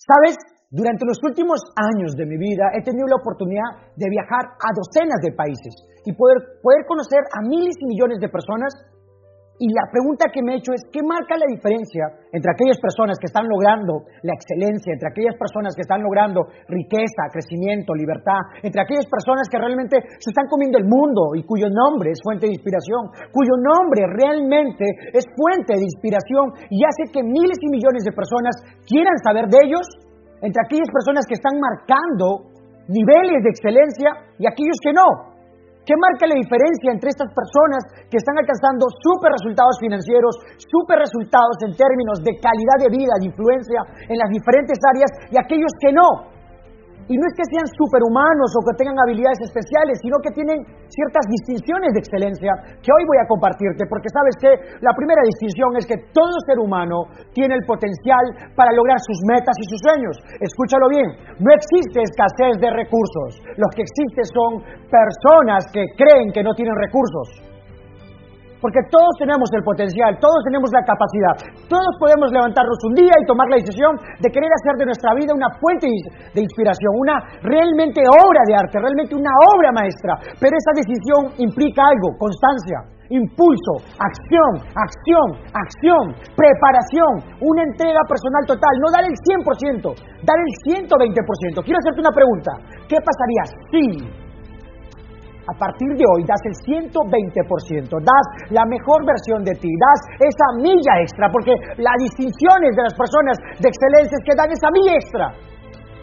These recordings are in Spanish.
¿Sabes? Durante los últimos años de mi vida he tenido la oportunidad de viajar a docenas de países y poder, poder conocer a miles y millones de personas y la pregunta que me he hecho es, ¿qué marca la diferencia entre aquellas personas que están logrando la excelencia, entre aquellas personas que están logrando riqueza, crecimiento, libertad, entre aquellas personas que realmente se están comiendo el mundo y cuyo nombre es fuente de inspiración, cuyo nombre realmente es fuente de inspiración y hace que miles y millones de personas quieran saber de ellos, entre aquellas personas que están marcando niveles de excelencia y aquellos que no? ¿Qué marca la diferencia entre estas personas que están alcanzando super resultados financieros, super resultados en términos de calidad de vida, de influencia en las diferentes áreas y aquellos que no? Y no es que sean superhumanos o que tengan habilidades especiales, sino que tienen ciertas distinciones de excelencia que hoy voy a compartirte, porque sabes que la primera distinción es que todo ser humano tiene el potencial para lograr sus metas y sus sueños. Escúchalo bien, no existe escasez de recursos, lo que existe son personas que creen que no tienen recursos. Porque todos tenemos el potencial, todos tenemos la capacidad, todos podemos levantarnos un día y tomar la decisión de querer hacer de nuestra vida una fuente de inspiración, una realmente obra de arte, realmente una obra maestra. Pero esa decisión implica algo, constancia, impulso, acción, acción, acción, preparación, una entrega personal total, no dar el 100%, dar el 120%. Quiero hacerte una pregunta, ¿qué pasaría si a partir de hoy das el 120%, das la mejor versión de ti, das esa milla extra, porque las distinciones de las personas de excelencia es que dan esa milla extra.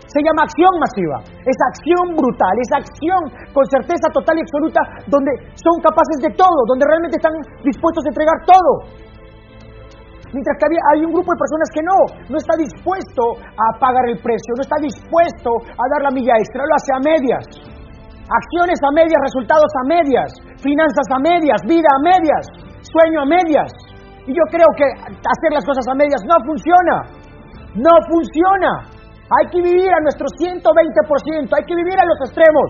Se llama acción masiva, esa acción brutal, esa acción con certeza total y absoluta, donde son capaces de todo, donde realmente están dispuestos a entregar todo. Mientras que hay un grupo de personas que no, no está dispuesto a pagar el precio, no está dispuesto a dar la milla extra, lo hace a medias. Acciones a medias, resultados a medias, finanzas a medias, vida a medias, sueño a medias. Y yo creo que hacer las cosas a medias no funciona. No funciona. Hay que vivir a nuestro 120%, hay que vivir a los extremos.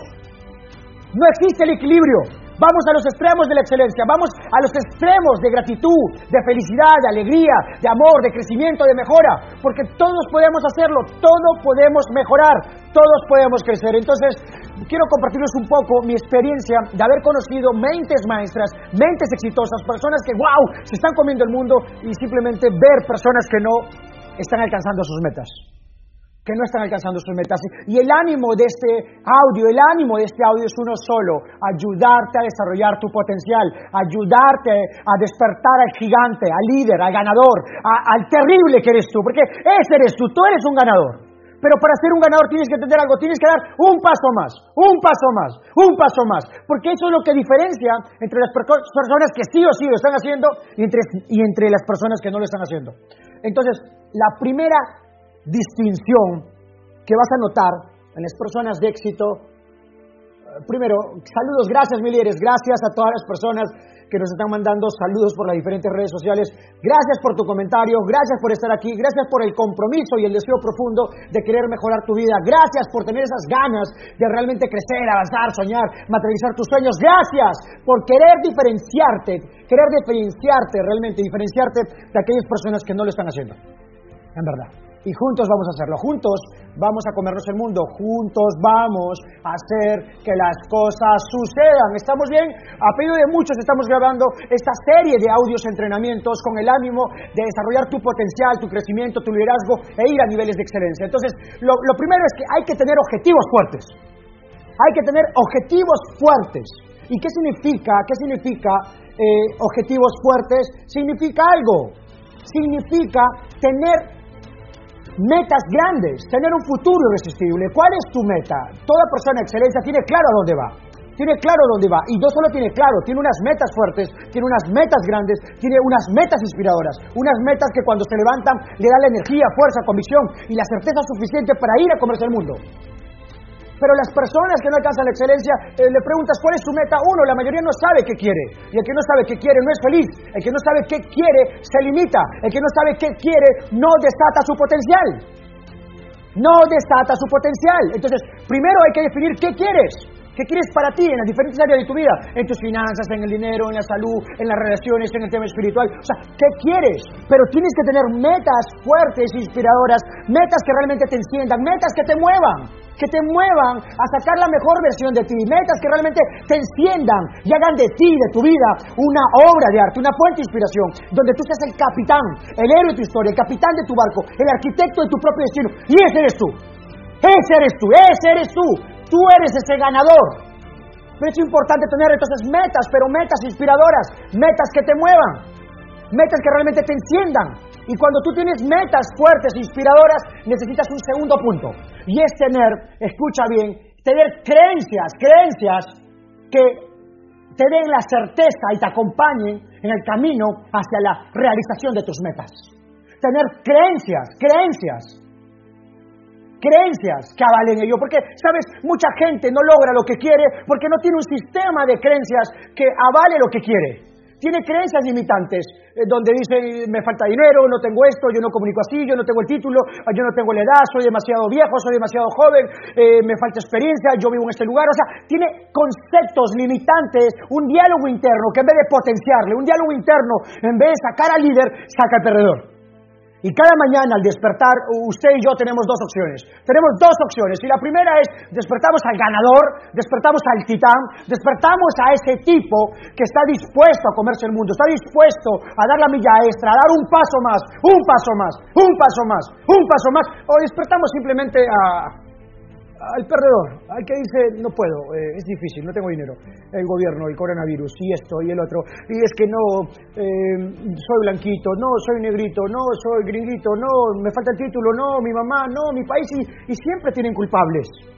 No existe el equilibrio. Vamos a los extremos de la excelencia, vamos a los extremos de gratitud, de felicidad, de alegría, de amor, de crecimiento, de mejora, porque todos podemos hacerlo, todos podemos mejorar, todos podemos crecer. Entonces, quiero compartirles un poco mi experiencia de haber conocido mentes maestras, mentes exitosas, personas que, wow, se están comiendo el mundo y simplemente ver personas que no están alcanzando sus metas que no están alcanzando sus metas. Y el ánimo de este audio, el ánimo de este audio es uno solo, ayudarte a desarrollar tu potencial, ayudarte a despertar al gigante, al líder, al ganador, al terrible que eres tú, porque ese eres tú, tú eres un ganador. Pero para ser un ganador tienes que entender algo, tienes que dar un paso más, un paso más, un paso más. Porque eso es lo que diferencia entre las personas que sí o sí lo están haciendo y entre, y entre las personas que no lo están haciendo. Entonces, la primera distinción que vas a notar en las personas de éxito. Eh, primero, saludos, gracias mi líderes, gracias a todas las personas que nos están mandando saludos por las diferentes redes sociales. Gracias por tu comentario, gracias por estar aquí, gracias por el compromiso y el deseo profundo de querer mejorar tu vida. Gracias por tener esas ganas de realmente crecer, avanzar, soñar, materializar tus sueños. Gracias por querer diferenciarte, querer diferenciarte realmente, diferenciarte de aquellas personas que no lo están haciendo. En verdad y juntos vamos a hacerlo. Juntos vamos a comernos el mundo. Juntos vamos a hacer que las cosas sucedan. ¿Estamos bien? A pedido de muchos estamos grabando esta serie de audios entrenamientos con el ánimo de desarrollar tu potencial, tu crecimiento, tu liderazgo e ir a niveles de excelencia. Entonces, lo, primero es que hay que tener objetivos fuertes. Hay que tener objetivos fuertes. ¿Y qué significa? ¿Qué significa eh, objetivos fuertes? Significa algo. Significa tener metas grandes, tener un futuro irresistible. ¿Cuál es tu meta? Toda persona de excelencia tiene claro a dónde va. Tiene claro dónde va. Y no solo tiene claro, tiene unas metas fuertes, tiene unas metas grandes, tiene unas metas inspiradoras. Unas metas que cuando se levantan le dan la energía, fuerza, convicción y la certeza suficiente para ir a comerse el mundo. Pero las personas que no alcanzan la excelencia, eh, le preguntas cuál es su meta. Uno, la mayoría no sabe qué quiere. Y el que no sabe qué quiere no es feliz. El que no sabe qué quiere se limita. El que no sabe qué quiere no desata su potencial. No desata su potencial. Entonces, primero hay que definir qué quieres. ¿Qué quieres para ti en las diferentes áreas de tu vida? En tus finanzas, en el dinero, en la salud, en las relaciones, en el tema espiritual. O sea, ¿qué quieres? Pero tienes que tener metas fuertes, inspiradoras, metas que realmente te enciendan, metas que te muevan, que te muevan a sacar la mejor versión de ti, metas que realmente te enciendan y hagan de ti, de tu vida, una obra de arte, una fuente de inspiración, donde tú seas el capitán, el héroe de tu historia, el capitán de tu barco, el arquitecto de tu propio destino. Y ese eres tú. Ese eres tú, ese eres tú. Tú eres ese ganador. Pero es importante tener entonces metas, pero metas inspiradoras, metas que te muevan, metas que realmente te enciendan. Y cuando tú tienes metas fuertes, inspiradoras, necesitas un segundo punto. Y es tener, escucha bien, tener creencias, creencias que te den la certeza y te acompañen en el camino hacia la realización de tus metas. Tener creencias, creencias creencias que avalen ello. Porque, sabes, mucha gente no logra lo que quiere porque no tiene un sistema de creencias que avale lo que quiere. Tiene creencias limitantes, eh, donde dice, me falta dinero, no tengo esto, yo no comunico así, yo no tengo el título, ah, yo no tengo la edad, soy demasiado viejo, soy demasiado joven, eh, me falta experiencia, yo vivo en este lugar. O sea, tiene conceptos limitantes, un diálogo interno que en vez de potenciarle, un diálogo interno, en vez de sacar al líder, saca al perdedor. Y cada mañana al despertar, usted y yo tenemos dos opciones. Tenemos dos opciones. Y la primera es, despertamos al ganador, despertamos al titán, despertamos a ese tipo que está dispuesto a comerse el mundo, está dispuesto a dar la milla extra, a dar un paso más, un paso más, un paso más, un paso más. O despertamos simplemente a, al perdedor, al que dice, no puedo, eh, es difícil, no tengo dinero, el gobierno, el coronavirus, y esto y el otro, y es que no, eh, soy blanquito, no, soy negrito, no, soy gringuito, no, me falta el título, no, mi mamá, no, mi país, y siempre tienen culpables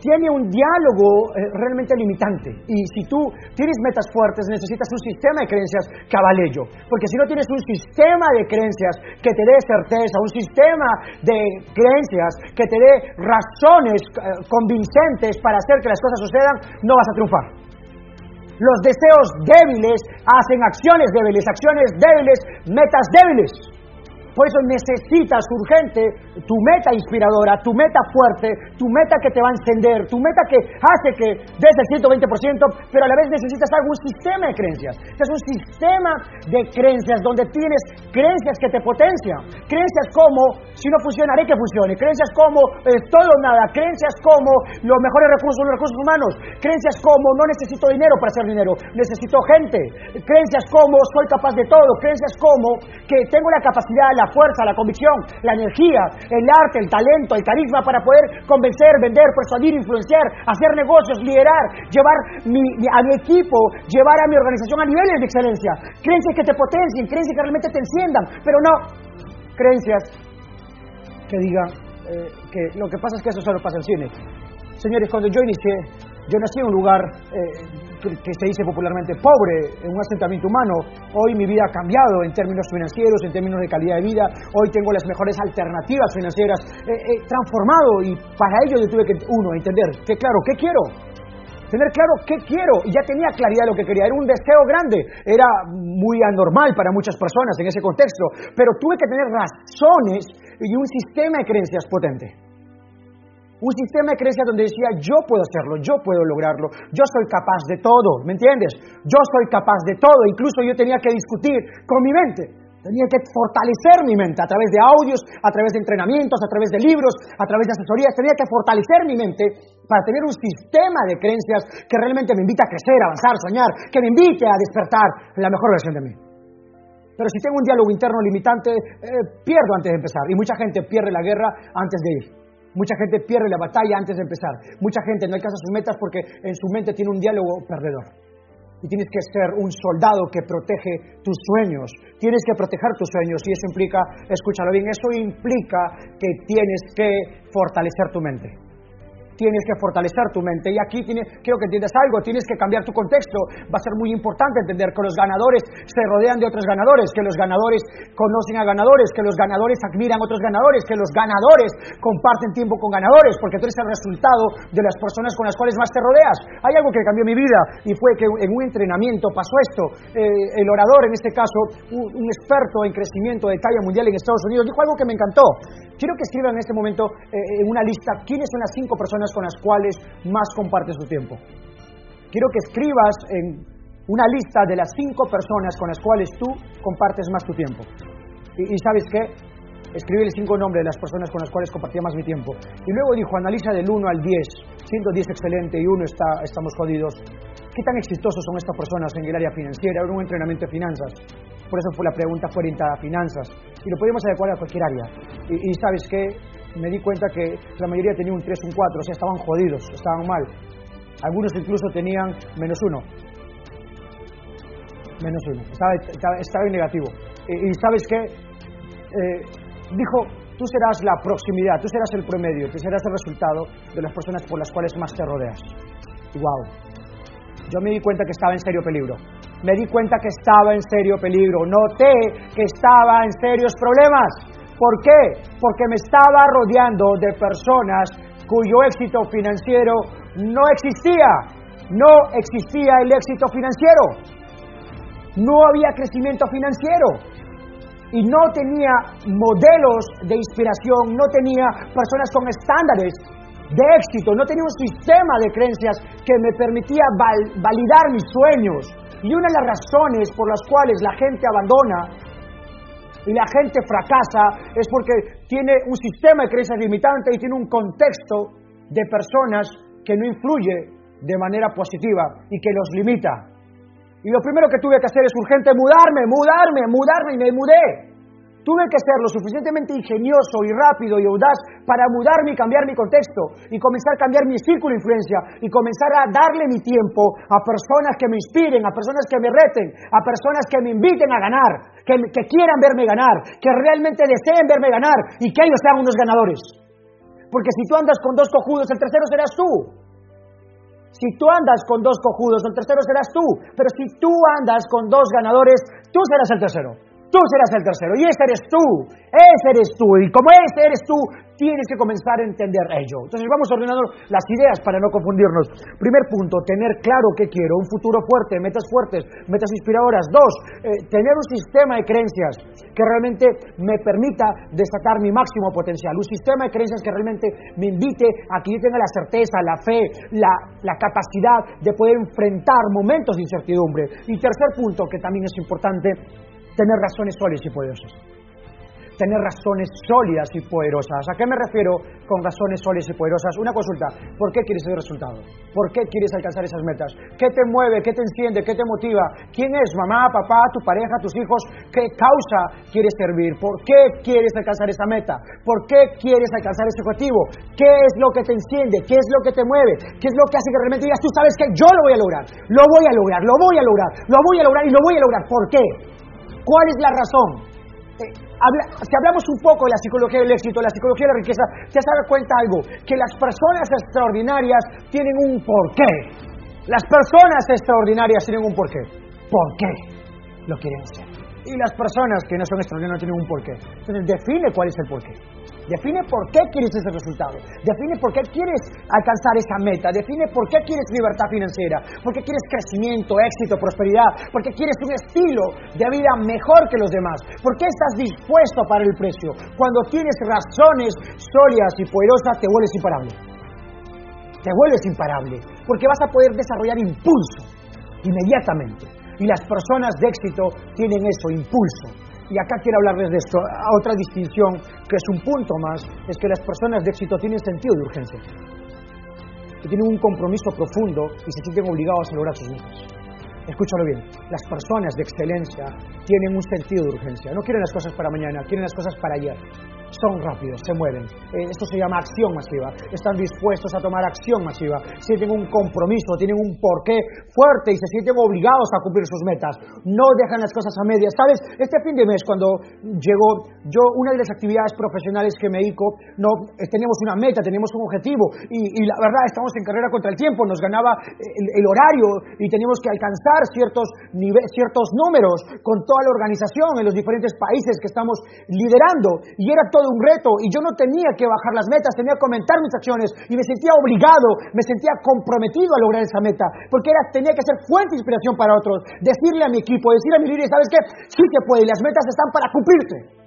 tiene un diálogo eh, realmente limitante. Y si tú tienes metas fuertes, necesitas un sistema de creencias que avale ello. Porque si no tienes un sistema de creencias que te dé certeza, un sistema de creencias que te dé razones eh, convincentes para hacer que las cosas sucedan, no vas a triunfar. Los deseos débiles hacen acciones débiles, acciones débiles, metas débiles. Por eso necesitas urgente tu meta inspiradora, tu meta fuerte, tu meta que te va a encender, tu meta que hace que des el 120%, pero a la vez necesitas algún sistema de creencias. Es un sistema de creencias donde tienes creencias que te potencian. Creencias como, si no funciona, haré que funcione. Creencias como, es todo o nada. Creencias como, los mejores recursos los recursos humanos. Creencias como, no necesito dinero para hacer dinero, necesito gente. Creencias como, soy capaz de todo. Creencias como, que tengo la capacidad, la fuerza, la convicción, la energía, el arte, el talento, el carisma para poder convencer, vender, persuadir, influenciar, hacer negocios, liderar, llevar a mi equipo, llevar a mi organización a niveles de excelencia. Creencias que te potencien, creencias que realmente te enciendan, pero no creencias que digan eh, que lo que pasa es que eso solo pasa en cine. Señores, cuando yo inicié, yo nací en un lugar eh, que se dice popularmente pobre, en un asentamiento humano. Hoy mi vida ha cambiado en términos financieros, en términos de calidad de vida. Hoy tengo las mejores alternativas financieras. He, transformado y para ello yo tuve que, uno, entender que, claro, ¿qué quiero? Tener claro qué quiero. Y ya tenía claridad lo que quería. Era un deseo grande. Era muy anormal para muchas personas en ese contexto. Pero tuve que tener razones y un sistema de creencias potente. Un sistema de creencia donde decía, yo puedo hacerlo, yo puedo lograrlo, yo soy capaz de todo, ¿me entiendes? Yo soy capaz de todo, incluso yo tenía que discutir con mi mente, tenía que fortalecer mi mente a través de audios, a través de entrenamientos, a través de libros, a través de asesorías, tenía que fortalecer mi mente para tener un sistema de creencias que realmente me invite a crecer, avanzar, soñar, que me invite a despertar la mejor versión de mí. Pero si tengo un diálogo interno limitante, eh, pierdo antes de empezar. Y mucha gente pierde la guerra antes de ir. Mucha gente pierde la batalla antes de empezar. Mucha gente no alcanza sus metas porque en su mente tiene un diálogo perdedor. Y tienes que ser un soldado que protege tus sueños. Tienes que proteger tus sueños y eso implica, escúchalo bien, eso implica que tienes que fortalecer tu mente tienes que fortalecer tu mente. Y aquí tiene, quiero que entiendas algo, tienes que cambiar tu contexto. Va a ser muy importante entender que los ganadores se rodean de otros ganadores, que los ganadores conocen a ganadores, que los ganadores admiran a otros ganadores, que los ganadores comparten tiempo con ganadores, porque tú eres el resultado de las personas con las cuales más te rodeas. Hay algo que cambió mi vida y fue que en un entrenamiento pasó esto. Eh, el orador, en este caso, un, experto en crecimiento de talla mundial en Estados Unidos, dijo algo que me encantó. Quiero que escriban en este momento eh, en una lista quiénes son las cinco personas con las cuales más compartes tu tiempo. Quiero que escribas en una lista de las cinco personas con las cuales tú compartes más tu tiempo. Y, sabes qué? Escribe el cinco nombres de las personas con las cuales compartía más mi tiempo. Y luego dijo, analiza del 1 al 10. Siendo 10 excelente y 1 está, estamos jodidos. ¿Qué tan exitosos son estas personas en el área financiera? en un entrenamiento de finanzas. Por eso fue la pregunta fue orientada a finanzas. Y lo podemos adecuar a cualquier área. Y, y sabes qué? Me di cuenta que la mayoría tenía un 3, un 4, o sea, estaban jodidos, estaban mal. Algunos incluso tenían menos uno. Menos uno. Estaba, en negativo. Y, sabes qué? Eh, dijo, tú serás la proximidad, tú serás el promedio, tú serás el resultado de las personas por las cuales más te rodeas. wow. Yo me di cuenta que estaba en serio peligro. Me di cuenta que estaba en serio peligro. Noté que estaba en serios problemas. ¿Por qué? Porque me estaba rodeando de personas cuyo éxito financiero no existía. No existía el éxito financiero. No había crecimiento financiero. Y no tenía modelos de inspiración, no tenía personas con estándares de éxito, no tenía un sistema de creencias que me permitía validar mis sueños. Y una de las razones por las cuales la gente abandona y la gente fracasa es porque tiene un sistema de creencias limitante y tiene un contexto de personas que no influye de manera positiva y que los limita. Y lo primero que tuve que hacer es urgente mudarme, mudarme, mudarme y me mudé. Tuve que ser lo suficientemente ingenioso y rápido y audaz para mudarme y cambiar mi contexto y comenzar a cambiar mi círculo de influencia y comenzar a darle mi tiempo a personas que me inspiren, a personas que me reten, a personas que me inviten a ganar, que, que quieran verme ganar, que realmente deseen verme ganar y que ellos sean unos ganadores. Porque si tú andas con dos cojudos, el tercero serás tú. Si tú andas con dos cojudos, el tercero serás tú. Pero si tú andas con dos ganadores, tú serás el tercero. Tú serás el tercero. Y ese eres tú. Ese eres tú. Y como ese eres tú, tienes que comenzar a entender ello. Entonces vamos ordenando las ideas para no confundirnos. Primer punto, tener claro qué quiero, un futuro fuerte, metas fuertes, metas inspiradoras. Dos, eh, tener un sistema de creencias que realmente me permita desatar mi máximo potencial, un sistema de creencias que realmente me invite a que yo tenga la certeza, la fe, la, la capacidad de poder enfrentar momentos de incertidumbre. Y tercer punto, que también es importante, tener razones sólidas y poderosas tener razones sólidas y poderosas. ¿A qué me refiero con razones sólidas y poderosas? Una consulta, ¿por qué quieres ese resultado? ¿Por qué quieres alcanzar esas metas? ¿Qué te mueve? ¿Qué te enciende? ¿Qué te motiva? ¿Quién es? ¿Mamá, papá, tu pareja, tus hijos? ¿Qué causa quieres servir? ¿Por qué quieres alcanzar esa meta? ¿Por qué quieres alcanzar ese objetivo? ¿Qué es lo que te enciende? ¿Qué es lo que te mueve? ¿Qué es lo que hace que realmente digas, tú sabes que yo lo voy a lograr? Lo voy a lograr, lo voy a lograr, lo voy a lograr y lo voy a lograr. ¿Por qué? ¿Cuál es la razón? Eh, si hablamos un poco de la psicología del éxito, la psicología de la riqueza, te has dado cuenta algo, que las personas extraordinarias tienen un porqué. Las personas extraordinarias tienen un porqué. ¿Por qué lo quieren hacer? Y las personas que no son extraordinarias tienen un porqué. Entonces define cuál es el porqué. Define por qué quieres ese resultado. Define por qué quieres alcanzar esa meta. Define por qué quieres libertad financiera. Por qué quieres crecimiento, éxito, prosperidad. Por qué quieres un estilo de vida mejor que los demás. ¿Por qué estás dispuesto a pagar el precio? Cuando tienes razones sólidas y poderosas, te vuelves imparable. Te vuelves imparable. Porque vas a poder desarrollar impulso inmediatamente. Y las personas de éxito tienen eso, impulso. Y acá quiero hablarles de esto. Otra distinción, que es un punto más, es que las personas de éxito tienen sentido de urgencia. Tienen un compromiso profundo y se sienten obligados a lograr sus metas. Escúchalo bien, las personas de excelencia tienen un sentido de urgencia. No quieren las cosas para mañana, quieren las cosas para ayer son rápidos, se mueven. Eh, esto se llama acción masiva. Están dispuestos a tomar acción masiva. Sienten un compromiso, tienen un porqué fuerte y se sienten obligados a cumplir sus metas. No dejan las cosas a medias. ¿Sabes? Este fin de mes, cuando llegó yo, una de las actividades profesionales que me dedico, no, eh, teníamos una meta, teníamos un objetivo y, la verdad estamos en carrera contra el tiempo. Nos ganaba el, horario y teníamos que alcanzar ciertos, ciertos números con toda la organización en los diferentes países que estamos liderando. Y era todo de un reto y yo no tenía que bajar las metas, tenía que aumentar mis acciones y me sentía obligado, me sentía comprometido a lograr esa meta, porque era, tenía que ser fuente de inspiración para otros, decirle a mi equipo, decirle a mi líder, ¿sabes qué? Sí que puede las metas están para cumplirse.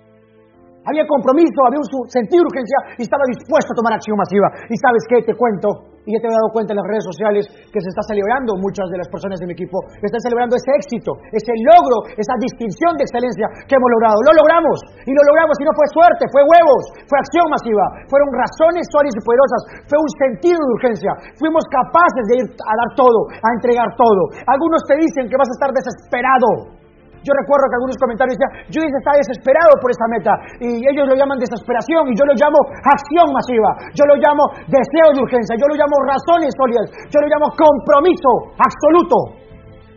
Había compromiso, había un sentido de urgencia y estaba dispuesto a tomar acción masiva. Y sabes qué, te cuento, y ya te he dado cuenta en las redes sociales que se está celebrando, muchas de las personas de mi equipo están celebrando ese éxito, ese logro, esa distinción de excelencia que hemos logrado. Lo logramos, y lo logramos y no fue suerte, fue huevos, fue acción masiva, fueron razones sólidas y poderosas, fue un sentido de urgencia. Fuimos capaces de ir a dar todo, a entregar todo. Algunos te dicen que vas a estar desesperado. Yo recuerdo que algunos comentarios decían, yo está desesperado por esta meta, y ellos lo llaman desesperación, y yo lo llamo acción masiva, yo lo llamo deseo de urgencia, yo lo llamo razones sólidas, yo lo llamo compromiso absoluto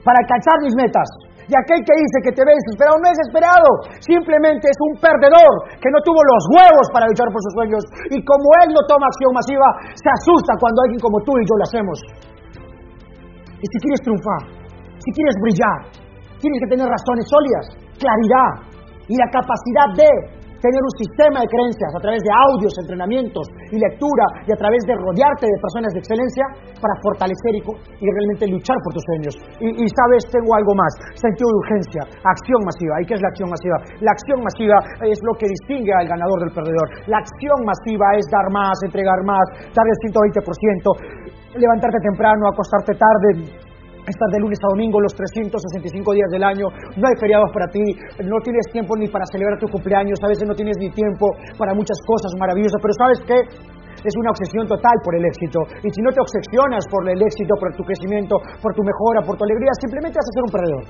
para alcanzar mis metas. Y aquel que dice que te ve desesperado no es desesperado, simplemente es un perdedor que no tuvo los huevos para luchar por sus sueños. Y como él no toma acción masiva, se asusta cuando alguien como tú y yo lo hacemos. Y si quieres triunfar, si quieres brillar, Tienes que tener razones sólidas, claridad y la capacidad de tener un sistema de creencias a través de audios, entrenamientos y lectura y a través de rodearte de personas de excelencia para fortalecer y, realmente luchar por tus sueños. Y, y, sabes, tengo algo más, sentido de urgencia, acción masiva. ¿Y qué es la acción masiva? La acción masiva es lo que distingue al ganador del perdedor. La acción masiva es dar más, entregar más, dar el 120%, levantarte temprano, acostarte tarde, Estás de lunes a domingo, los 365 días del año, no hay feriados para ti, no tienes tiempo ni para celebrar tu cumpleaños, a veces no tienes ni tiempo para muchas cosas maravillosas, pero ¿sabes qué? Es una obsesión total por el éxito. Y si no te obsesionas por el éxito, por tu crecimiento, por tu mejora, por tu alegría, simplemente vas a ser un perdedor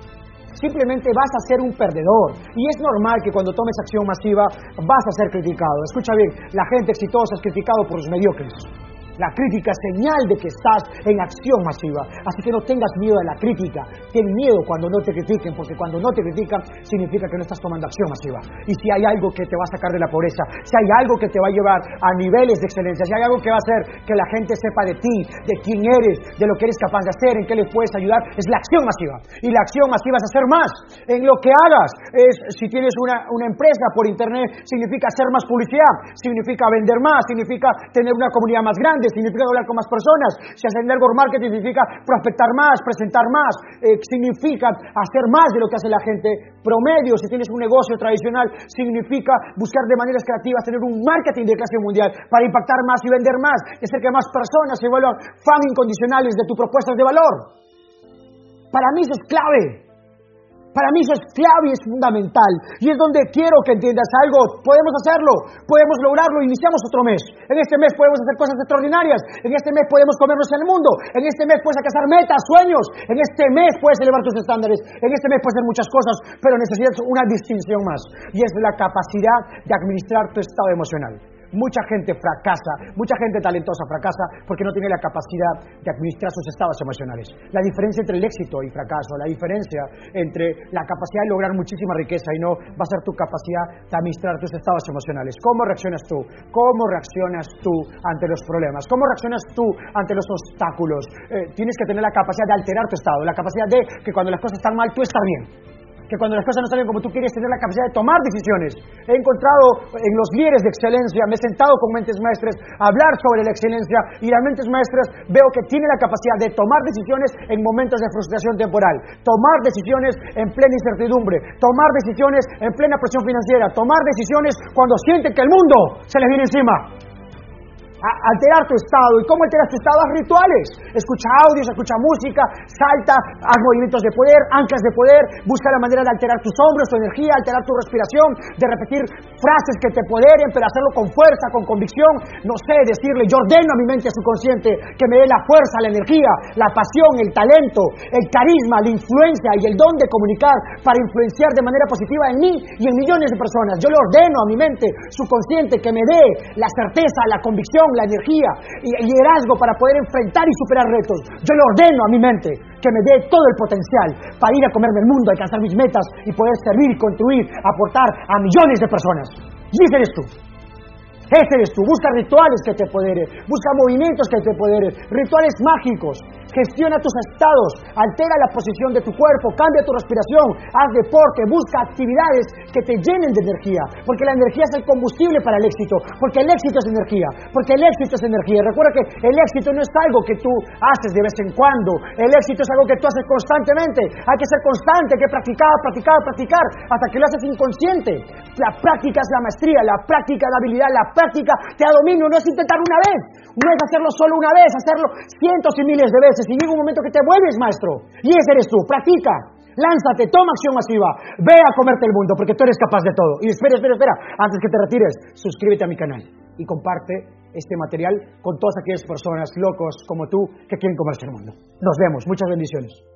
simplemente vas a ser un perdedor. Y es normal que cuando tomes acción masiva vas a ser criticado. Escucha bien, la gente exitosa es criticado por los mediocres. La crítica es señal de que estás en acción masiva. Así que no tengas miedo de la crítica. Ten miedo cuando no te critiquen, porque cuando no te critican significa que no estás tomando acción masiva. Y si hay algo que te va a sacar de la pobreza, si hay algo que te va a llevar a niveles de excelencia, si hay algo que va a hacer que la gente sepa de ti, de quién eres, de lo que eres capaz de hacer, en qué les puedes ayudar, es la acción masiva. Y la acción masiva es hacer más en lo que hagas. Es, si tienes una, una empresa por internet, significa hacer más publicidad, significa vender más, significa tener una comunidad más grande significa hablar con más personas. Si haces network marketing significa prospectar más, presentar más, eh, significa hacer más de lo que hace la gente promedio. Si tienes un negocio tradicional, significa buscar de maneras creativas tener un marketing de clase mundial para impactar más y vender más y hacer que más personas se vuelvan fan incondicionales de tus propuestas de valor. Para mí eso es clave. Para mí eso es clave y es fundamental. Y es donde quiero que entiendas algo. Podemos hacerlo, podemos lograrlo. Iniciamos otro mes. En este mes podemos hacer cosas extraordinarias. En este mes podemos comernos el mundo. En este mes puedes alcanzar metas, sueños. En este mes puedes elevar tus estándares. En este mes puedes hacer muchas cosas, pero necesitas una distinción más. Y es la capacidad de administrar tu estado emocional. Mucha gente fracasa, mucha gente talentosa fracasa porque no tiene la capacidad de administrar sus estados emocionales. La diferencia entre el éxito y fracaso, la diferencia entre la capacidad de lograr muchísima riqueza y no va a ser tu capacidad de administrar tus estados emocionales. ¿Cómo reaccionas tú? ¿Cómo reaccionas tú ante los problemas? ¿Cómo reaccionas tú ante los obstáculos? Eh, tienes que tener la capacidad de alterar tu estado, la capacidad de que cuando las cosas están mal tú estás bien que cuando las cosas no salen como tú quieres, tener la capacidad de tomar decisiones. He encontrado en los líderes de excelencia, me he sentado con mentes maestras a hablar sobre la excelencia y las mentes maestras veo que tienen la capacidad de tomar decisiones en momentos de frustración temporal, tomar decisiones en plena incertidumbre, tomar decisiones en plena presión financiera, tomar decisiones cuando sienten que el mundo se les viene encima alterar tu estado. ¿Y cómo alteras tu estado? Haz rituales. Escucha audios, escucha música, salta, haz movimientos de poder, anclas de poder, busca la manera de alterar tus hombros, tu energía, alterar tu respiración, de repetir frases que te poderen, pero hacerlo con fuerza, con convicción. No sé, decirle, yo ordeno a mi mente subconsciente que me dé la fuerza, la energía, la pasión, el talento, el carisma, la influencia y el don de comunicar para influenciar de manera positiva en mí y en millones de personas. Yo le ordeno a mi mente subconsciente que me dé la certeza, la convicción, la energía y el liderazgo para poder enfrentar y superar retos. Yo le ordeno a mi mente que me dé todo el potencial para ir a comerme el mundo, alcanzar mis metas y poder servir, construir, aportar a millones de personas. Y ese eres tú. Ese eres tú. Busca rituales que te poderen. Busca movimientos que te poderen. Rituales mágicos. Gestiona tus estados. Altera la posición de tu cuerpo. Cambia tu respiración. Haz deporte. Busca actividades que te llenen de energía. Porque la energía es el combustible para el éxito. Porque el éxito es energía. Porque el éxito es energía. Recuerda que el éxito no es algo que tú haces de vez en cuando. El éxito es algo que tú haces constantemente. Hay que ser constante. Hay que practicar, practicar, practicar. Hasta que lo haces inconsciente. La práctica es la maestría. La práctica es la habilidad. La práctica te da dominio, no es intentar una vez, no es hacerlo solo una vez, hacerlo cientos y miles de veces y llega un momento que te vuelves maestro y ese eres tú, practica, lánzate, toma acción masiva, ve a comerte el mundo porque tú eres capaz de todo. Y espera, espera, espera, antes que te retires, suscríbete a mi canal y comparte este material con todas aquellas personas locos como tú que quieren comerse el mundo. Nos vemos, muchas bendiciones.